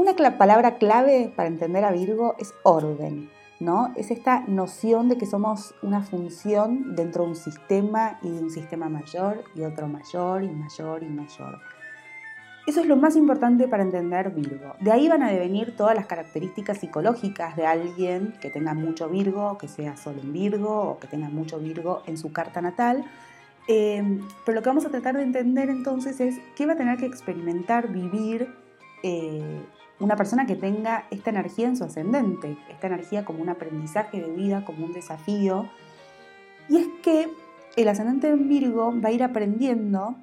Una palabra clave para entender a Virgo es orden, ¿no? Es esta noción de que somos una función dentro de un sistema y de un sistema mayor y otro mayor y mayor y mayor. Eso es lo más importante para entender Virgo. De ahí van a devenir todas las características psicológicas de alguien que tenga mucho Virgo, que sea solo en Virgo o que tenga mucho Virgo en su carta natal. Eh, pero lo que vamos a tratar de entender entonces es qué va a tener que experimentar, vivir eh, una persona que tenga esta energía en su ascendente, esta energía como un aprendizaje de vida, como un desafío. Y es que el ascendente en Virgo va a ir aprendiendo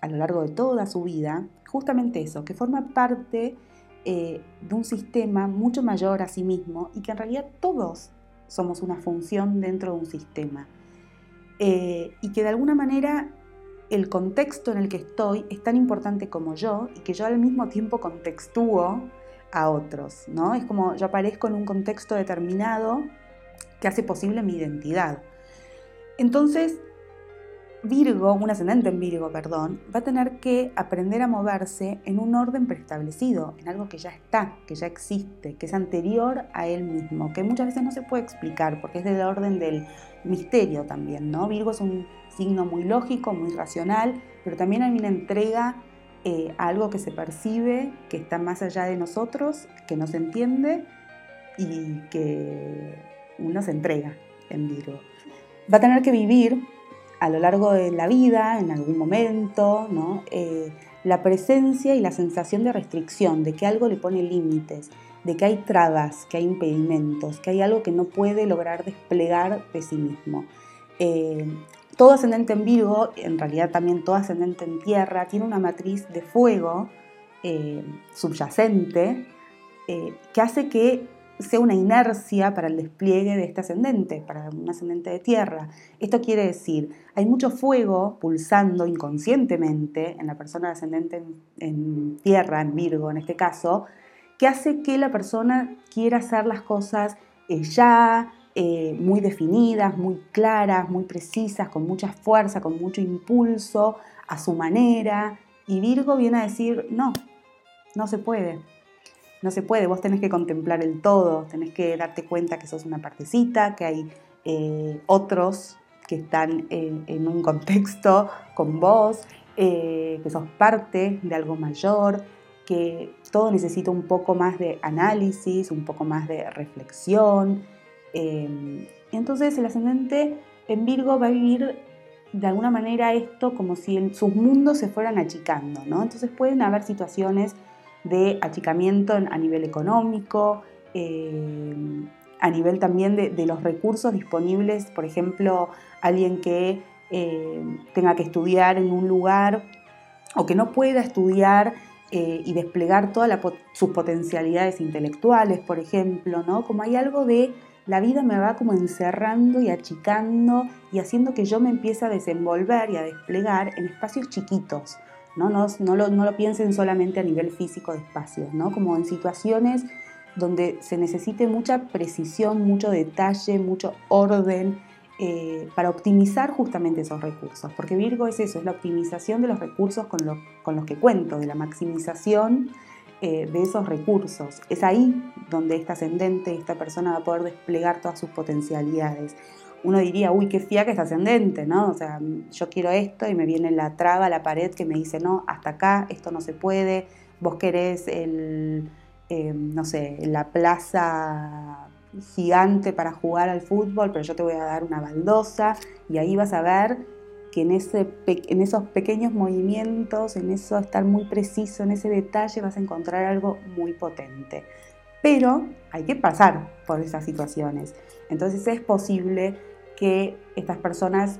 a lo largo de toda su vida justamente eso, que forma parte eh, de un sistema mucho mayor a sí mismo y que en realidad todos somos una función dentro de un sistema. Eh, y que de alguna manera el contexto en el que estoy es tan importante como yo y que yo al mismo tiempo contextúo a otros, ¿no? Es como yo aparezco en un contexto determinado que hace posible mi identidad. Entonces, Virgo, un ascendente en Virgo, perdón, va a tener que aprender a moverse en un orden preestablecido, en algo que ya está, que ya existe, que es anterior a él mismo, que muchas veces no se puede explicar porque es del orden del misterio también, ¿no? Virgo es un signo muy lógico, muy racional, pero también hay una entrega eh, algo que se percibe, que está más allá de nosotros, que nos entiende y que uno se entrega en Virgo. Va a tener que vivir a lo largo de la vida, en algún momento, eh, la presencia y la sensación de restricción, de que algo le pone límites, de que hay trabas, que hay impedimentos, que hay algo que no puede lograr desplegar de sí mismo. Eh, todo ascendente en Virgo, en realidad también todo ascendente en Tierra, tiene una matriz de fuego eh, subyacente eh, que hace que sea una inercia para el despliegue de este ascendente, para un ascendente de Tierra. Esto quiere decir, hay mucho fuego pulsando inconscientemente en la persona ascendente en Tierra, en Virgo en este caso, que hace que la persona quiera hacer las cosas ya, eh, muy definidas, muy claras, muy precisas, con mucha fuerza, con mucho impulso, a su manera. Y Virgo viene a decir, no, no se puede. No se puede, vos tenés que contemplar el todo, tenés que darte cuenta que sos una partecita, que hay eh, otros que están en, un contexto con vos, eh, que sos parte de algo mayor, que todo necesita un poco más de análisis, un poco más de reflexión, Em, entonces el ascendente en Virgo va a vivir de alguna manera esto como si sus mundos se fueran achicando, ¿no? Entonces pueden haber situaciones de achicamiento a nivel económico, em, a nivel también de, los recursos disponibles, por ejemplo, alguien que em, tenga que estudiar en un lugar o que no pueda estudiar eh, y desplegar todas sus potencialidades intelectuales, por ejemplo, ¿no? Como hay algo de la vida me va como encerrando y achicando y haciendo que yo me empiece a desenvolver y a desplegar en espacios chiquitos. No, no, no, lo, no lo, piensen solamente a nivel físico de espacios, ¿no? como en situaciones donde se necesite mucha precisión, mucho detalle, mucho orden eh, para optimizar justamente esos recursos. Porque Virgo es eso, es la optimización de los recursos con, con los que cuento, de la maximización eh, de esos recursos. Es ahí donde esta ascendente, esta persona va a poder desplegar todas sus potencialidades. Uno diría, uy, qué fía que es ascendente, ¿no? O sea, yo quiero esto y me viene la traba, la pared que me dice, no, hasta acá, esto no se puede, vos querés el, eh, no sé, la plaza gigante para jugar al fútbol, pero yo te voy a dar una baldosa y ahí vas a ver que en, ese, en esos pequeños movimientos, en eso estar muy preciso, en ese detalle, vas a encontrar algo muy potente. Pero hay que pasar por esas situaciones. Entonces es posible que estas personas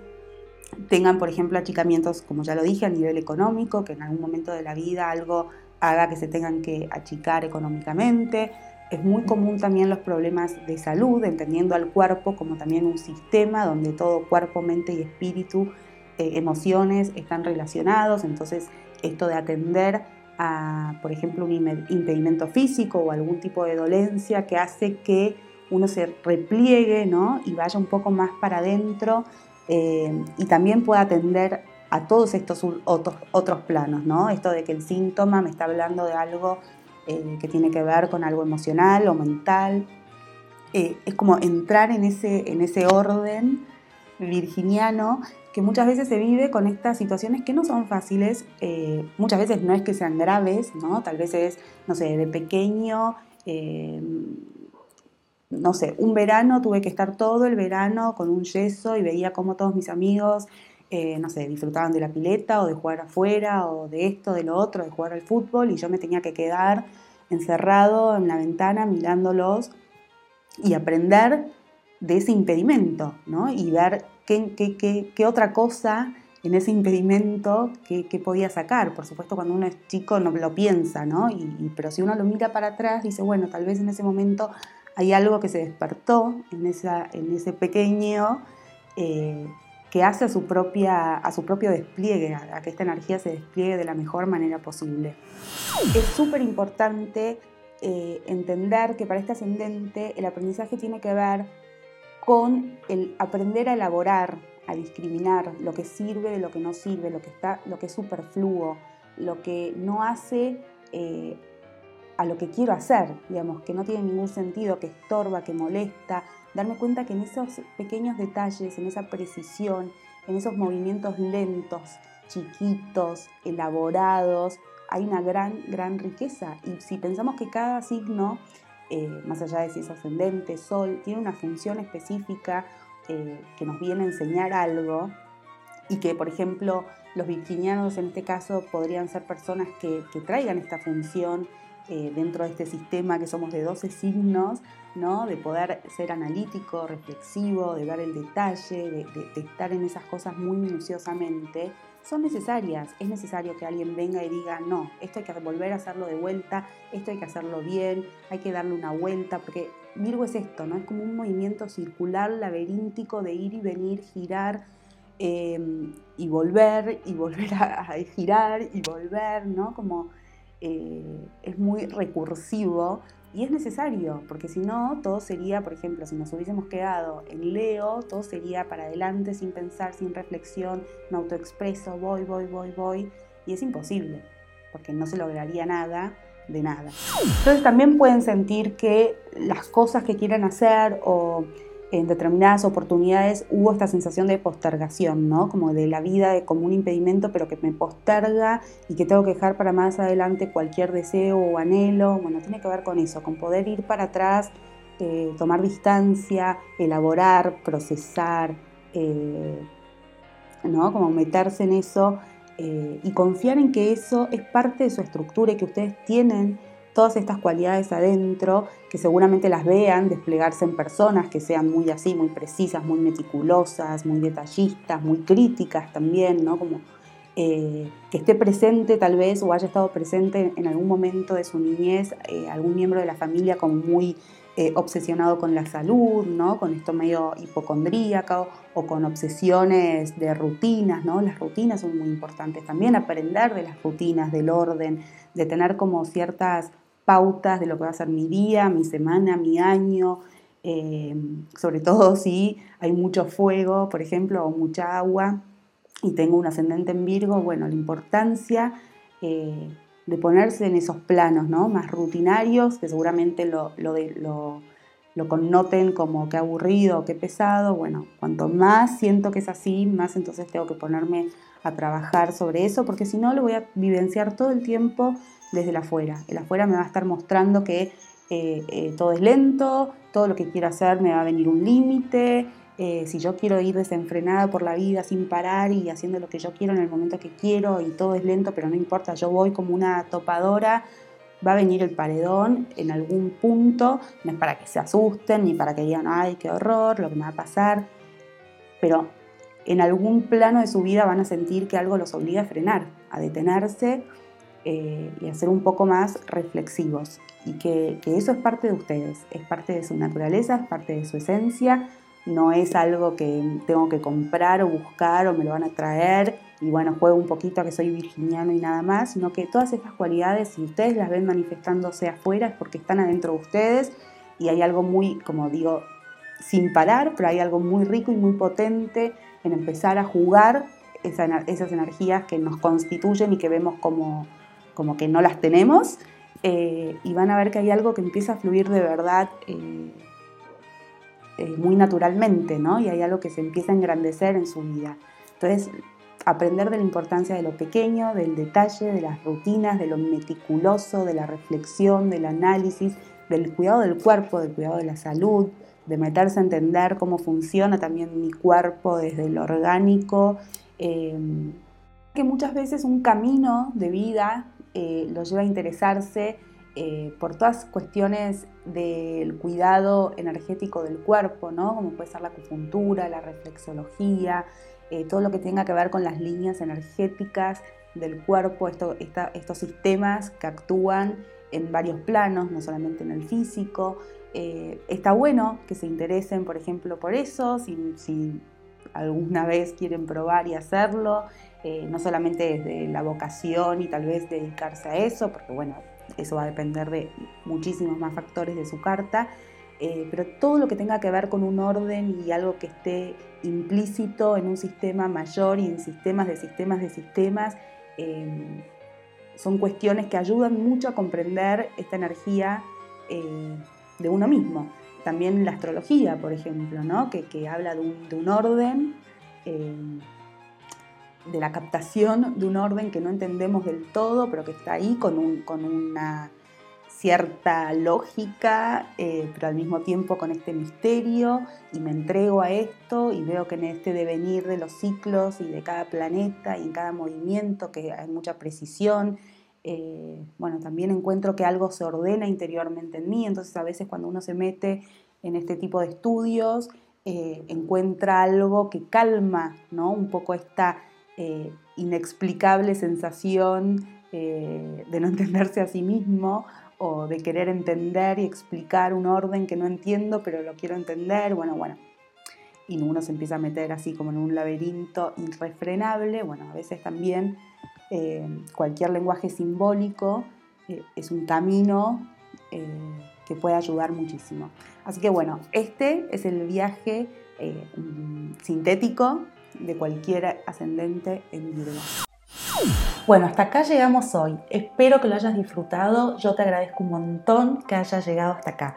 tengan, por ejemplo, achicamientos, como ya lo dije, a nivel económico, que en algún momento de la vida algo haga que se tengan que achicar económicamente. Es muy común también los problemas de salud, entendiendo al cuerpo como también un sistema donde todo cuerpo, mente y espíritu, eh, emociones están relacionados. Entonces, esto de atender a, por ejemplo, un impedimento físico o algún tipo de dolencia que hace que uno se repliegue ¿no? y vaya un poco más para adentro eh, y también pueda atender a todos estos otros, otros planos, ¿no? Esto de que el síntoma me está hablando de algo eh, que tiene que ver con algo emocional o mental. Es como entrar en ese, en ese orden virginiano que muchas veces se vive con estas situaciones que no son fáciles, eh, muchas veces no es que sean graves, ¿no? Tal vez es, no sé, de pequeño, no sé, un verano tuve que estar todo el verano con un yeso y veía cómo todos mis amigos eh, no sé, disfrutaban de la pileta o de jugar afuera o de esto, de lo otro, de jugar al fútbol y yo me tenía que quedar encerrado en la ventana mirándolos y aprender de ese impedimento, ¿no? Y ver qué, qué, otra cosa en ese impedimento que, podía sacar. Por supuesto, cuando uno es chico no lo piensa, ¿no? Y, pero si uno lo mira para atrás, dice, bueno, tal vez en ese momento hay algo que se despertó en, esa, en ese pequeño eh, que hace a su, propia, a su propio despliegue, a, que esta energía se despliegue de la mejor manera posible. Es súper importante eh, entender que para este ascendente el aprendizaje tiene que ver con el aprender a elaborar, a discriminar lo que sirve de lo que no sirve, lo que, está, lo que es superfluo, lo que no hace eh, a lo que quiero hacer, digamos, que no tiene ningún sentido, que estorba, que molesta, darme cuenta que en esos pequeños detalles, en esa precisión, en esos movimientos lentos, chiquitos, elaborados, hay una gran, gran riqueza. Y si pensamos que cada signo, eh, más allá de si es ascendente, sol, tiene una función específica eh, que nos viene a enseñar algo, y que, por ejemplo, los virginianos en este caso podrían ser personas que, traigan esta función eh, dentro de este sistema que somos de 12 signos, ¿no? de poder ser analítico, reflexivo, de ver el detalle, de, estar en esas cosas muy minuciosamente, son necesarias. Es necesario que alguien venga y diga, no, esto hay que volver a hacerlo de vuelta, esto hay que hacerlo bien, hay que darle una vuelta, porque Virgo es esto, ¿no? Es como un movimiento circular, laberíntico de ir y venir, girar. Em, y volver y volver a, girar y volver, ¿no? Como eh, es muy recursivo y es necesario, porque si no, todo sería, por ejemplo, si nos hubiésemos quedado en Leo, todo sería para adelante sin pensar, sin reflexión, me autoexpreso, voy, voy, voy, voy, y es imposible, porque no se lograría nada de nada. Entonces también pueden sentir que las cosas que quieran hacer o en determinadas oportunidades hubo esta sensación de postergación, ¿no? Como de la vida como un impedimento, pero que me posterga y que tengo que dejar para más adelante cualquier deseo o anhelo. Bueno, tiene que ver con eso, con poder ir para atrás, eh, tomar distancia, elaborar, procesar, eh, ¿no? Como meterse en eso eh, y confiar en que eso es parte de su estructura y que ustedes tienen todas estas cualidades adentro, que seguramente las vean desplegarse en personas que sean muy así, muy precisas, muy meticulosas, muy detallistas, muy críticas también, ¿no? Como eh, que esté presente tal vez o haya estado presente en algún momento de su niñez eh, algún miembro de la familia como muy eh, obsesionado con la salud, ¿no? con esto medio hipocondríaco o con obsesiones de rutinas. ¿no? Las rutinas son muy importantes también, aprender de las rutinas, del orden, de tener como ciertas de lo que va a ser mi día, mi semana, mi año, eh, sobre todo si hay mucho fuego, por ejemplo, o mucha agua y tengo un ascendente en Virgo, bueno, la importancia eh, de ponerse en esos planos ¿no? más rutinarios, que seguramente lo, lo, lo, connoten como que aburrido, que pesado, bueno, cuanto más siento que es así, más entonces tengo que ponerme a trabajar sobre eso, porque si no lo voy a vivenciar todo el tiempo desde el afuera. El afuera me va a estar mostrando que eh, eh, todo es lento, todo lo que quiero hacer me va a venir un límite, eh, si yo quiero ir desenfrenada por la vida sin parar y haciendo lo que yo quiero en el momento que quiero y todo es lento, pero no importa, yo voy como una topadora, va a venir el paredón en algún punto, no es para que se asusten ni para que digan, ay, qué horror, lo que me va a pasar, pero en algún plano de su vida van a sentir que algo los obliga a frenar, a detenerse eh, y a ser un poco más reflexivos. Y que, que eso es parte de ustedes, es parte de su naturaleza, es parte de su esencia, no es algo que tengo que comprar o buscar o me lo van a traer y bueno, juego un poquito a que soy virginiano y nada más, sino que todas esas cualidades, si ustedes las ven manifestándose afuera, es porque están adentro de ustedes y hay algo muy, como digo, sin parar, pero hay algo muy rico y muy potente en empezar a jugar esas energías que nos constituyen y que vemos como, como que no las tenemos. Eh, y van a ver que hay algo que empieza a fluir de verdad eh, eh, muy naturalmente, ¿no? Y hay algo que se empieza a engrandecer en su vida. Entonces, aprender de la importancia de lo pequeño, del detalle, de las rutinas, de lo meticuloso, de la reflexión, del análisis, del cuidado del cuerpo, del cuidado de la salud, de meterse a entender cómo funciona también mi cuerpo desde lo orgánico, eh, que muchas veces un camino de vida eh, lo lleva a interesarse eh, por todas cuestiones del cuidado energético del cuerpo, ¿no? como puede ser la acupuntura, la reflexología, todo lo que tenga que ver con las líneas energéticas del cuerpo, estos sistemas que actúan en varios planos, no solamente en el físico. Eh, está bueno que se interesen, por ejemplo, por eso, si, alguna vez quieren probar y hacerlo, eh, no solamente desde la vocación y tal vez dedicarse a eso, porque bueno, eso va a depender de muchísimos más factores de su carta, eh, pero todo lo que tenga que ver con un orden y algo que esté implícito en un sistema mayor y en sistemas de sistemas de sistemas, son cuestiones que ayudan mucho a comprender esta energía eh, de uno mismo. También la astrología, por ejemplo, ¿no? que, habla de un, orden, de la captación de un orden que no entendemos del todo, pero que está ahí con, con una cierta lógica, eh, pero al mismo tiempo con este misterio, y me entrego a esto y veo que en este devenir de los ciclos y de cada planeta y en cada movimiento, que hay mucha precisión, eh, bueno, también encuentro que algo se ordena interiormente en mí, entonces a veces cuando uno se mete en este tipo de estudios, eh, encuentra algo que calma ¿no? un poco esta inexplicable sensación de no entenderse a sí mismo o de querer entender y explicar un orden que no entiendo, pero lo quiero entender, bueno, bueno. Y uno se empieza a meter así como en un laberinto irrefrenable. Bueno, a veces también eh, cualquier lenguaje simbólico eh, es un camino eh, que puede ayudar muchísimo. Así que bueno, este es el viaje sintético de cualquier ascendente en Virgo. Bueno, hasta acá llegamos hoy. Espero que lo hayas disfrutado. Yo te agradezco un montón que hayas llegado hasta acá.